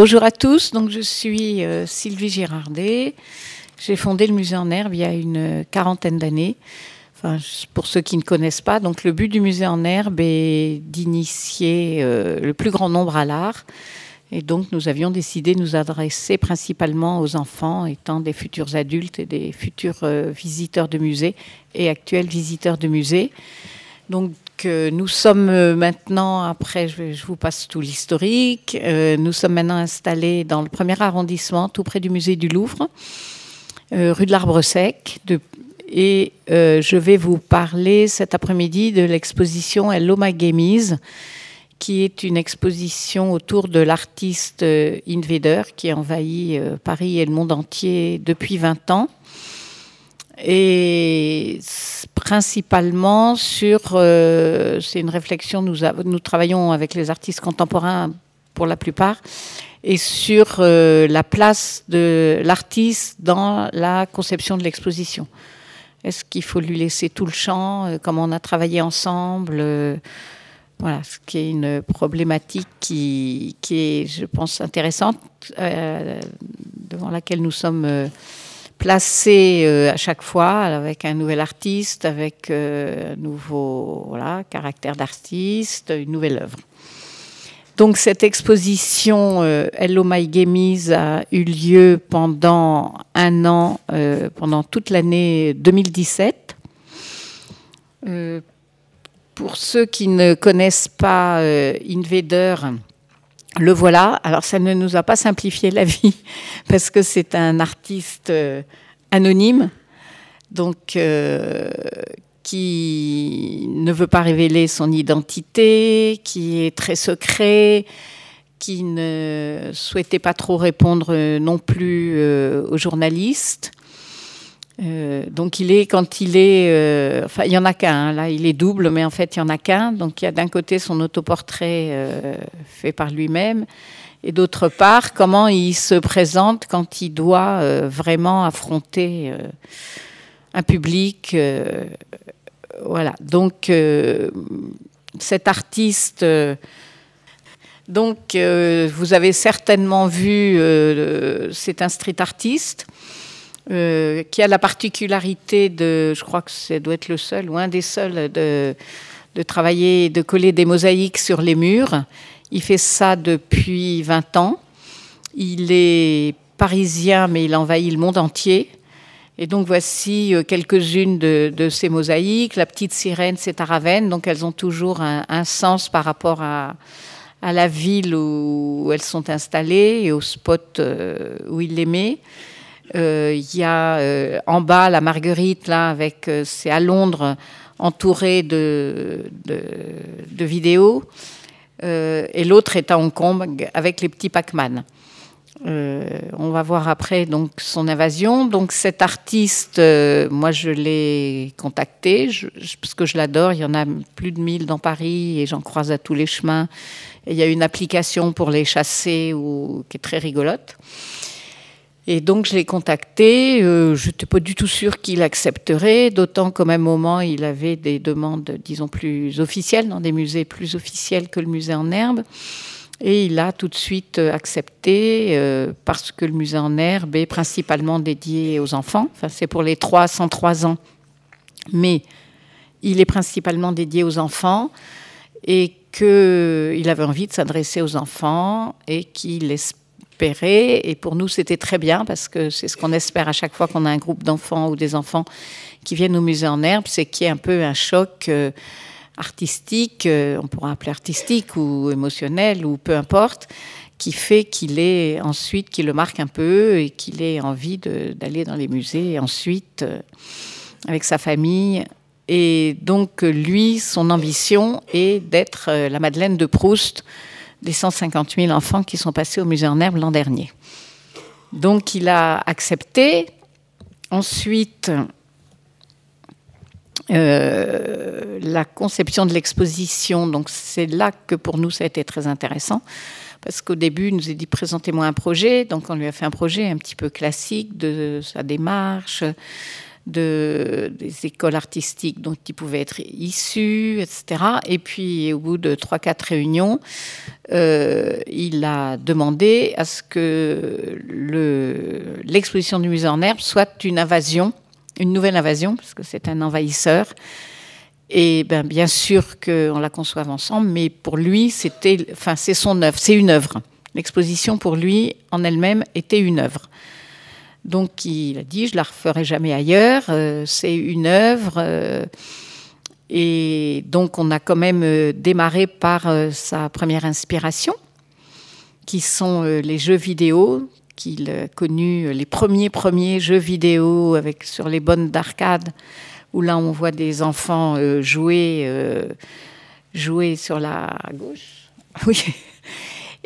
Bonjour à tous, donc je suis euh, Sylvie Girardet. J'ai fondé le musée en herbe il y a une quarantaine d'années. Enfin, pour ceux qui ne connaissent pas, donc le but du musée en herbe est d'initier euh, le plus grand nombre à l'art. Et donc nous avions décidé de nous adresser principalement aux enfants, étant des futurs adultes et des futurs euh, visiteurs de musées et actuels visiteurs de musées. Donc nous sommes euh, maintenant, après je, vous passe tout l'historique, euh, nous sommes maintenant installés dans le premier arrondissement, tout près du musée du Louvre, euh, rue de l'Arbre Sec. et je vais vous parler cet après-midi de l'exposition Hello My Gamies, qui est une exposition autour de l'artiste Invader qui envahit Paris et le monde entier depuis 20 ans et principalement sur, euh, c'est une réflexion, nous, nous travaillons avec les artistes contemporains pour la plupart, et sur euh, la place de l'artiste dans la conception de l'exposition. Est-ce qu'il faut lui laisser tout le champ euh, Comment on a travaillé ensemble Voilà, ce qui est une problématique qui, qui est, je pense, intéressante, devant laquelle nous sommes placé euh, à chaque fois avec un nouvel artiste, avec euh, un nouveau voilà, caractère d'artiste, une nouvelle œuvre. Donc cette exposition euh, Hello My Gamies a eu lieu pendant un an, pendant toute l'année 2017. pour ceux qui ne connaissent pas Invader, le voilà. Alors ça ne nous a pas simplifié la vie parce que c'est un artiste euh, anonyme, donc euh, qui ne veut pas révéler son identité, qui est très secret, qui ne souhaitait pas trop répondre non plus euh, aux journalistes. Euh, donc il est quand il est, euh, enfin il y en a qu'un. Hein, là, il est double, mais en fait il y en a qu'un. Donc il y a d'un côté son autoportrait euh, fait par lui-même, et d'autre part comment il se présente quand il doit vraiment affronter un public. voilà. Donc cet artiste. donc, vous avez certainement vu, c'est un street artiste. Euh, qui a la particularité de, je crois que ça doit être le seul ou un des seuls, de, travailler, de coller des mosaïques sur les murs. Il fait ça depuis 20 ans. Il est parisien, mais il envahit le monde entier. Et donc voici euh, quelques-unes de, de, ces mosaïques. La petite sirène, c'est à Ravenne, donc elles ont toujours un, sens par rapport à, à, la ville où elles sont installées et au spot euh, où il les met. Euh, il y a euh, en bas la Marguerite, là, avec, euh, c'est à Londres, entouré de, de, vidéos. et l'autre est à Hong Kong avec les petits Pac-Man. on va voir après donc son invasion. Donc cet artiste, moi je l'ai contacté parce que je l'adore. Il y en a plus de 1000 dans Paris et j'en croise à tous les chemins. il y a une application pour les chasser ou, qui est très rigolote. Et donc je l'ai contacté. Euh, je n'étais pas du tout sûre qu'il accepterait, d'autant qu'au même moment il avait des demandes, disons plus officielles, dans des musées plus officiels que le musée en herbe. Et il a tout de suite euh, accepté euh, parce que le musée en herbe est principalement dédié aux enfants. Enfin, c'est pour les 3 103 ans, mais il est principalement dédié aux enfants et qu'il avait envie de s'adresser aux enfants et qu'il espère et pour nous, c'était très bien parce que c'est ce qu'on espère à chaque fois qu'on a un groupe d'enfants ou des enfants qui viennent au musée en herbe, c'est qu'il y ait un peu un choc euh, artistique, euh, on pourra appeler artistique ou émotionnel ou peu importe, qui fait qu'il est ensuite, qui le marque un peu et qu'il ait envie d'aller dans les musées ensuite euh, avec sa famille. Et donc, lui, son ambition est d'être la Madeleine de Proust des 150 000 enfants qui sont passés au musée en herbe l'an dernier. Donc il a accepté. Ensuite, euh, la conception de l'exposition, donc c'est là que pour nous ça a été très intéressant. Parce qu'au début, il nous a dit présentez-moi un projet. Donc on lui a fait un projet un petit peu classique de sa démarche, de, des écoles artistiques dont il pouvait être issu, etc. Et puis, au bout de 3-4 réunions, euh, il a demandé à ce que l'exposition du musée en herbe soit une invasion, une nouvelle invasion, parce que c'est un envahisseur. Et ben, bien sûr qu'on la conçoive ensemble, mais pour lui, c'était, enfin, c'est son œuvre, c'est une œuvre. L'exposition, pour lui, en elle-même, était une œuvre. Donc il a dit, je la referai jamais ailleurs, euh, c'est une œuvre. Euh, et donc on a quand même euh, démarré par sa première inspiration, qui sont les jeux vidéo qu'il a connus, les premiers premiers jeux vidéo avec sur les bonnes d'arcade, où là on voit des enfants jouer, jouer sur la gauche. Oui.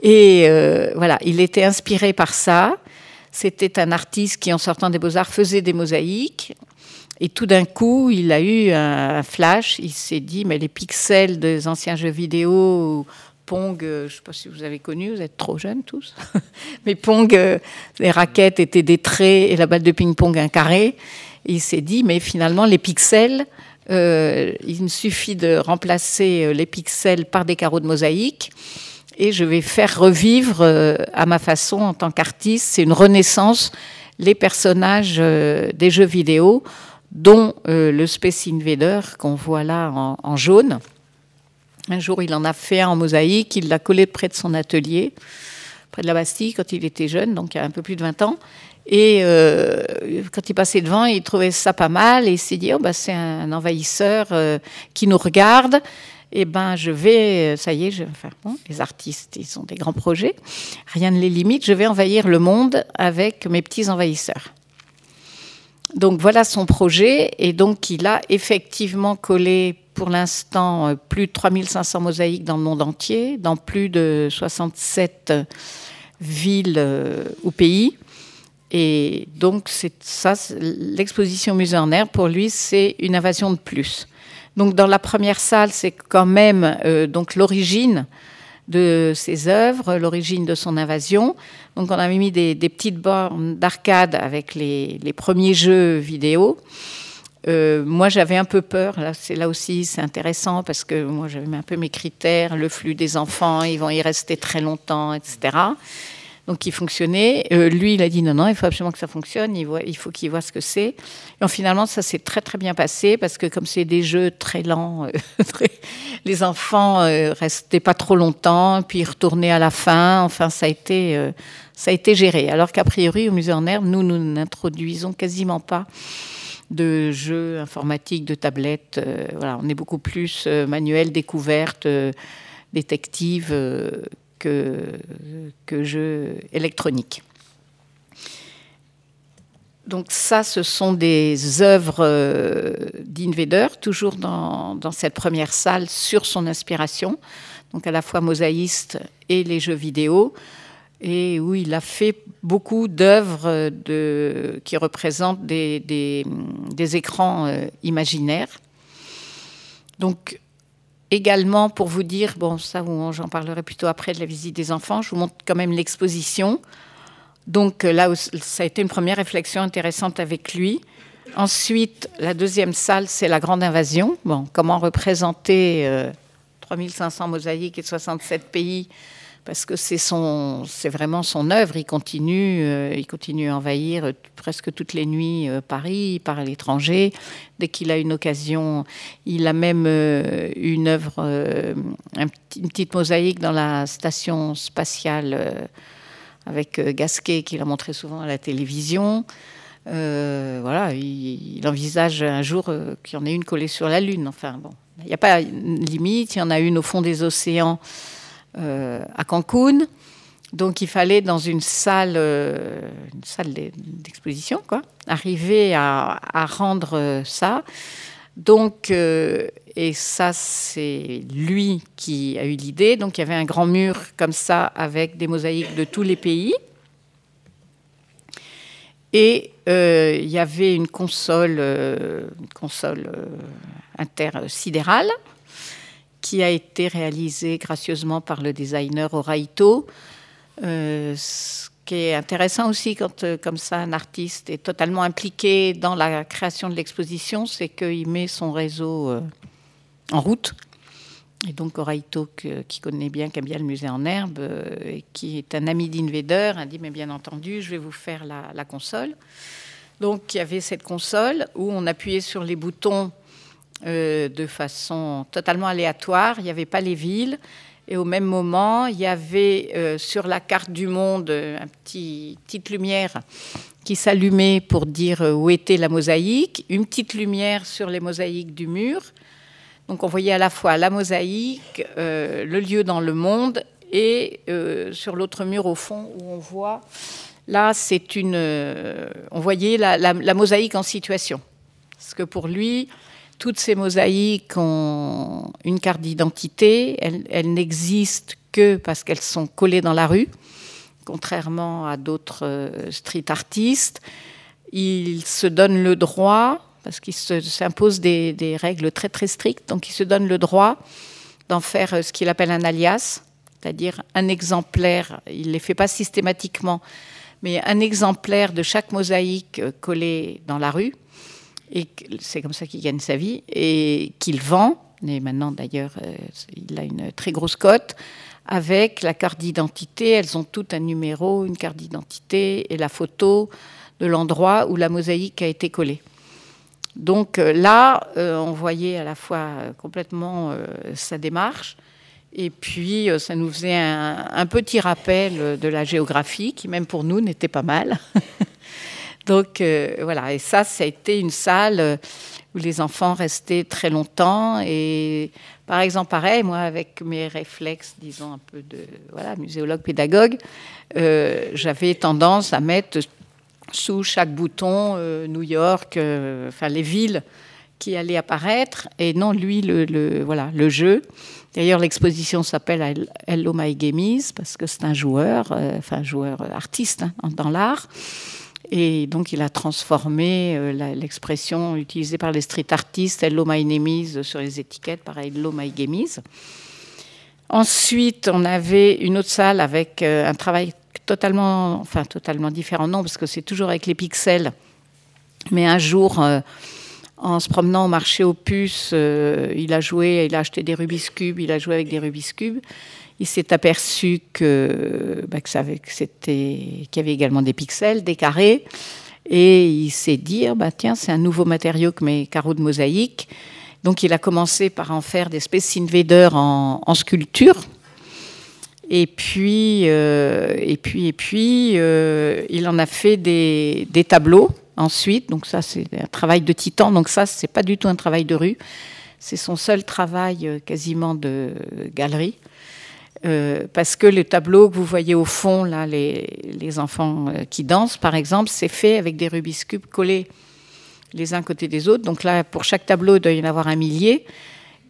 Et voilà, il était inspiré par ça. C'était un artiste qui, en sortant des beaux-arts, faisait des mosaïques. Et tout d'un coup, il a eu un flash. Il s'est dit, mais les pixels des anciens jeux vidéo, Pong, je ne sais pas si vous avez connu, vous êtes trop jeunes tous. mais Pong, euh, les raquettes étaient des traits et la balle de ping-pong un carré. il s'est dit, mais finalement, les pixels, euh, il me suffit de remplacer euh, les pixels par des carreaux de mosaïque et je vais faire revivre euh, à ma façon en tant qu'artiste, c'est une renaissance, les personnages euh, des jeux vidéo, dont euh, le Space Invader qu'on voit là en, jaune. Un jour, il en a fait un en mosaïque, il l'a collé près de son atelier, près de la Bastille, quand il était jeune, donc il y a un peu plus de 20 ans. Et quand il passait devant, il trouvait ça pas mal et il s'est dit, oh, bah, c'est un envahisseur qui nous regarde eh ben, je vais, ça y est, les artistes, ils ont des grands projets, rien ne les limite, je vais envahir le monde avec mes petits envahisseurs. Donc voilà son projet, et donc il a effectivement collé pour l'instant euh, plus de 3500 mosaïques dans le monde entier, dans plus de 67 villes euh, ou pays. Et donc ça, l'exposition musée en air pour lui, c'est une invasion de plus. Donc dans la première salle, c'est quand même euh, donc l'origine de ses œuvres, l'origine de son invasion. Donc on avait mis des, petites bornes d'arcade avec les, premiers jeux vidéo. Euh, moi, j'avais un peu peur. Là, c'est là aussi, c'est intéressant parce que moi, j'avais un peu mes critères, le flux des enfants, ils vont y rester très longtemps, etc donc qui fonctionnait. Euh, lui, il a dit non, non, il faut absolument que ça fonctionne, il, faut qu'il voit ce que c'est. Et finalement, ça s'est très très bien passé parce que comme c'est des jeux très lents, euh, les enfants euh, restaient pas trop longtemps, puis ils retournaient à la fin. Enfin, ça a été, ça a été géré. Alors qu'a priori, au musée en herbe, nous, nous n'introduisons quasiment pas de jeux informatiques, de tablettes. voilà, on est beaucoup plus manuel, découverte, détective que, jeux électroniques. Donc ça, ce sont des œuvres euh, d'Invader, toujours dans, cette première salle sur son inspiration, donc à la fois mosaïste et les jeux vidéo, et où il a fait beaucoup d'œuvres qui représentent des écrans euh, imaginaires. Donc également pour vous dire, bon, ça, j'en parlerai plutôt après de la visite des enfants, je vous montre quand même l'exposition. Donc euh, là, ça a été une première réflexion intéressante avec lui. Ensuite, la deuxième salle, c'est la grande invasion. Bon, comment représenter 3500 euh, mosaïques et 67 pays parce que c'est son, c'est vraiment son œuvre. Il continue, euh, il continue à envahir presque toutes les nuits euh, Paris par l'étranger. Dès qu'il a une occasion, il a même euh, une œuvre, une petite mosaïque dans la station spatiale avec Gasquet qu'il a montré souvent à la télévision. voilà, il, envisage un jour qu'il y en ait une collée sur la Lune. Enfin bon, il n'y a pas une limite. Il y en a une au fond des océans euh, à Cancun. Donc il fallait dans une salle, euh, une salle d'exposition, quoi, arriver à, rendre ça. Donc, euh, et ça, c'est lui qui a eu l'idée. Donc, il y avait un grand mur comme ça avec des mosaïques de tous les pays. Et il y avait une console, une console intersidérale qui a été réalisé gracieusement par le designer Oraito. Euh, qui est intéressant aussi quand, comme ça, un artiste est totalement impliqué dans la création de l'exposition, c'est qu'il met son réseau en route. Et donc Oraito, qui connaît bien, qui aime bien le musée en herbe, et qui est un ami d'Invader, a dit, mais bien entendu, je vais vous faire la console. Donc il y avait cette console où on appuyait sur les boutons euh, de façon totalement aléatoire. Il n'y avait pas les villes. Et au même moment, il y avait euh, sur la carte du monde une petit, petite lumière qui s'allumait pour dire où était la mosaïque, une petite lumière sur les mosaïques du mur. Donc on voyait à la fois la mosaïque, euh, le lieu dans le monde, et sur l'autre mur au fond où on voit, là c'est une, on voyait la, la, mosaïque en situation. Parce que pour lui, toutes ces mosaïques ont une carte d'identité. Elles, n'existent que parce qu'elles sont collées dans la rue, contrairement à d'autres euh, street artistes. Ils se donnent le droit, parce qu'ils s'imposent des, règles très très strictes, donc ils se donnent le droit d'en faire euh, ce qu'il appelle un alias, c'est-à-dire un exemplaire. Il ne les fait pas systématiquement, mais un exemplaire de chaque mosaïque euh, collée dans la rue et c'est comme ça qu'il gagne sa vie, et qu'il vend, et maintenant d'ailleurs euh, il a une très grosse cote, avec la carte d'identité, elles ont toutes un numéro, une carte d'identité et la photo de l'endroit où la mosaïque a été collée. Donc euh, là, euh, on voyait à la fois complètement sa démarche, et puis ça nous faisait un, un, petit rappel de la géographie, qui même pour nous n'était pas mal. Donc euh, voilà, et ça, ça a été une salle euh, où les enfants restaient très longtemps. Et par exemple, pareil, moi, avec mes réflexes, disons, un peu de voilà, muséologue, pédagogue, euh, j'avais tendance à mettre sous chaque bouton New York, enfin les villes qui allaient apparaître, et non lui le, voilà le jeu. D'ailleurs, l'exposition s'appelle Hello My Gamies parce que c'est un joueur, enfin joueur artiste hein, dans l'art. Et donc, il a transformé euh, l'expression utilisée par les street artistes, Hello My Nemies, sur les étiquettes, pareil, Hello My Gamies. Ensuite, on avait une autre salle avec euh, un travail totalement, enfin, totalement différent, non, parce que c'est toujours avec les pixels. Mais un jour, euh, en se promenant au marché aux puces, il a joué, il a acheté des Rubik's Cube, il a joué avec des Rubik's Cube il s'est aperçu que, bah, c'était, qu'il y avait également des pixels, des carrés, et il s'est dit ah, bah, tiens, c'est un nouveau matériau que mes carreaux de mosaïque. Donc il a commencé par en faire des Space Invaders en, sculpture. Et puis, euh, et puis, et puis, euh, il en a fait des, des, tableaux ensuite. Donc ça, c'est un travail de titan. Donc ça, c'est pas du tout un travail de rue. C'est son seul travail euh, quasiment de galerie. Euh, parce que le tableau que vous voyez au fond, là, les, enfants euh, qui dansent, par exemple, c'est fait avec des Rubik's Cube collés les uns côté des autres. Donc là, pour chaque tableau, il doit y en avoir un millier.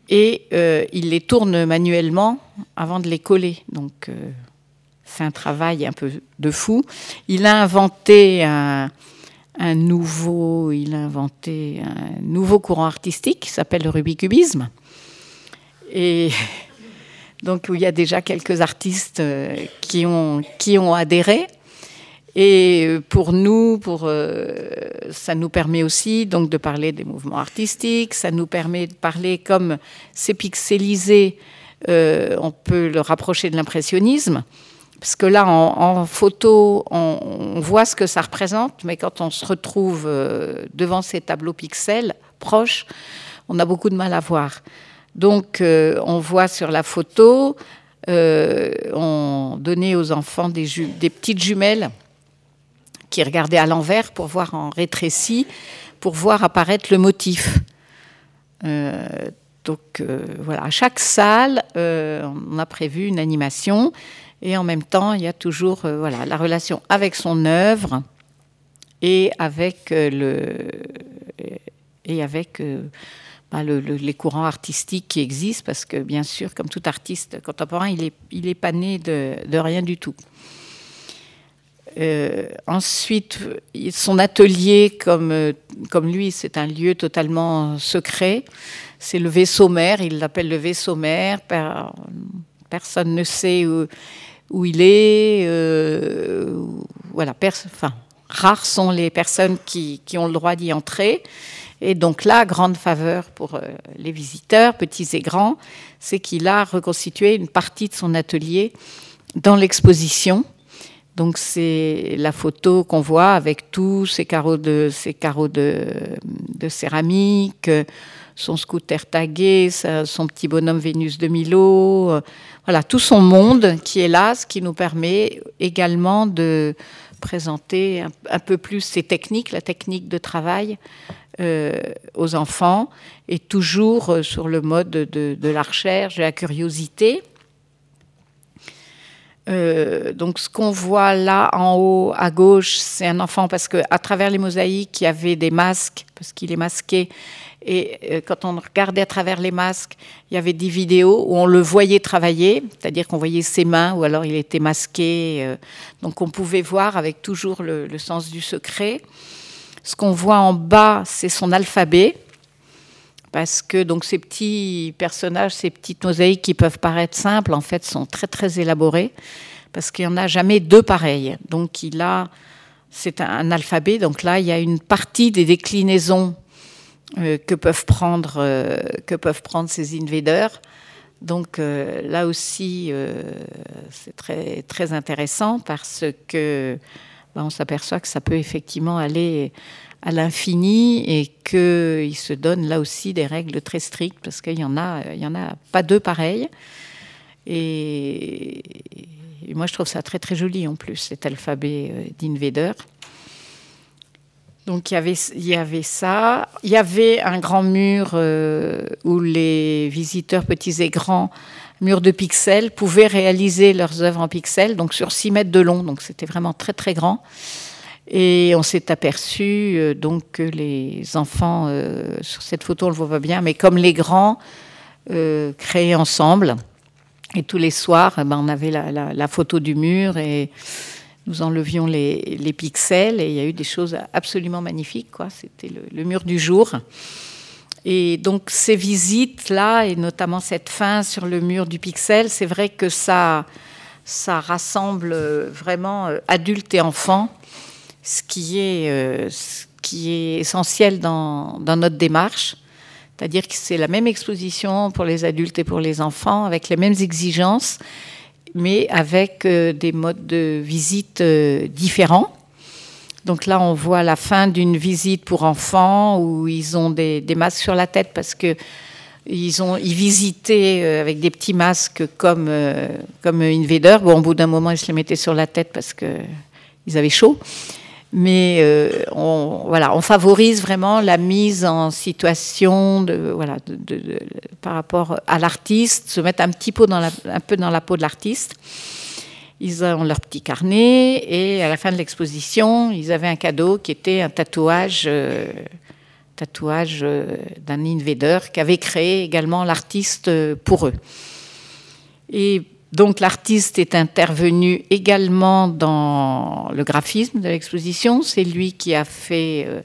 Et euh, il les tourne manuellement avant de les coller. Donc c'est un travail un peu de fou. Il a inventé un, nouveau, il a inventé un nouveau courant artistique qui s'appelle le Rubikubisme. Et donc où il y a déjà quelques artistes euh, qui ont, qui ont adhéré. Et euh, pour nous, pour, euh, ça nous permet aussi donc de parler des mouvements artistiques, ça nous permet de parler comme c'est pixelisé, on peut le rapprocher de l'impressionnisme. Parce que là, en, photo, on, on, voit ce que ça représente, mais quand on se retrouve devant ces tableaux pixels proches, on a beaucoup de mal à voir. Donc, euh, on voit sur la photo, euh, on donnait aux enfants des, petites jumelles qui regardaient à l'envers pour voir en rétréci, pour voir apparaître le motif. Euh, donc voilà, à chaque salle, on a prévu une animation et en même temps, il y a toujours voilà, la relation avec son œuvre et avec le et avec les courants artistiques qui existent, parce que bien sûr, comme tout artiste contemporain, il n'est il est pas né de, de, rien du tout. Euh, ensuite, son atelier, comme, comme lui, c'est un lieu totalement secret. C'est le vaisseau mère, il l'appelle le vaisseau mère. Personne ne sait où, où il est, euh, voilà, enfin, rares sont les personnes qui, qui ont le droit d'y entrer. Et donc là, grande faveur pour les visiteurs, petits et grands, c'est qu'il a reconstitué une partie de son atelier dans l'exposition. Donc c'est la photo qu'on voit avec tous ces carreaux de, ces carreaux de, céramique, son scooter tagué, son petit bonhomme Vénus de Milo, voilà tout son monde qui est là, ce qui nous permet également de présenter un, peu plus ces techniques, la technique de travail euh, aux enfants, et toujours sur le mode de, la recherche, de la curiosité. Euh, donc ce qu'on voit là en haut à gauche, c'est un enfant parce que à travers les mosaïques, il y avait des masques parce qu'il est masqué. Et euh, quand on regardait à travers les masques, il y avait des vidéos où on le voyait travailler, c'est-à-dire qu'on voyait ses mains ou alors il était masqué. Euh, donc on pouvait voir avec toujours le, sens du secret. Ce qu'on voit en bas, c'est son alphabet parce que donc ces petits personnages, ces petites mosaïques qui peuvent paraître simples, en fait, sont très très élaborés parce qu'il n'y en a jamais deux pareils. Donc il a, c'est un, alphabet. Donc là, il y a une partie des déclinaisons que peuvent prendre euh, que peuvent prendre ces invaders. Donc euh, là aussi, euh, c'est très très intéressant parce que ben, on s'aperçoit que ça peut effectivement aller à l'infini et qu'il se donne là aussi des règles très strictes parce qu'il y en a, il y en a pas deux pareilles. Et, moi, je trouve ça très très joli en plus cet alphabet euh, d'Invader. Donc il y, avait, ça. Il y avait un grand mur euh, où les visiteurs petits et grands, mur de pixels, pouvaient réaliser leurs œuvres en pixels, donc sur 6 mètres de long. Donc c'était vraiment très très grand. Et on s'est aperçu euh, donc que les enfants, euh, sur cette photo on le voit bien, mais comme les grands, créaient ensemble. Et tous les soirs, eh ben, on avait la, la, la, photo du mur et nous enlevions les, pixels. Et il y a eu des choses absolument magnifiques. C'était le, mur du jour. Et donc ces visites-là, et notamment cette fin sur le mur du pixel, c'est vrai que ça, ça rassemble vraiment adultes et enfants ce qui est, euh, ce qui est essentiel dans notre démarche. C'est-à-dire que c'est la même exposition pour les adultes et pour les enfants, avec les mêmes exigences, mais avec euh, des modes de visite euh, différents. Donc là, on voit la fin d'une visite pour enfants où ils ont des, masques sur la tête parce que ils ont ils visitaient euh, avec des petits masques comme comme Invader. Bon, au bout d'un moment, ils se les mettaient sur la tête parce que ils avaient chaud mais euh, on, voilà, on favorise vraiment la mise en situation de, voilà, par rapport à l'artiste, se mettre un petit peu dans la, un peu dans la peau de l'artiste. Ils ont leur petit carnet et à la fin de l'exposition, ils avaient un cadeau qui était un tatouage, euh, tatouage euh, d'un invader qu'avait créé également l'artiste pour eux. Et donc l'artiste est intervenu également dans le graphisme de l'exposition. C'est lui qui a fait euh,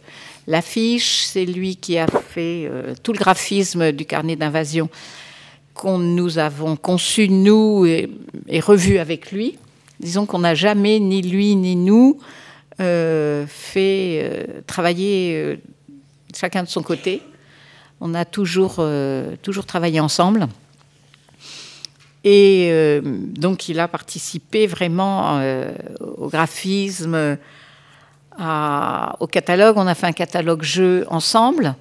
l'affiche, c'est lui qui a fait euh, tout le graphisme du carnet d'invasion qu'on nous avons conçu, nous, et, revu avec lui. Disons qu'on n'a jamais, ni lui ni nous, euh, fait travailler chacun de son côté. On a toujours, toujours travaillé ensemble. Et euh, donc, il a participé vraiment euh, au graphisme, au catalogue. On a fait un catalogue jeu ensemble,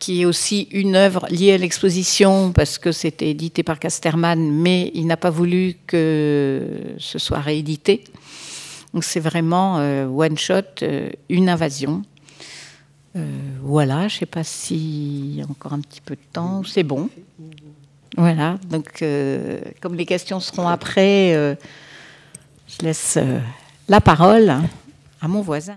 qui est aussi une œuvre liée à l'exposition, parce que c'était édité par Casterman, mais il n'a pas voulu que ce soit réédité. Donc, c'est vraiment euh, one shot, une invasion. Voilà, je ne sais pas a encore un petit peu de temps. C'est bon. Voilà, donc euh, comme les questions seront après, euh, je laisse euh, la parole à mon voisin.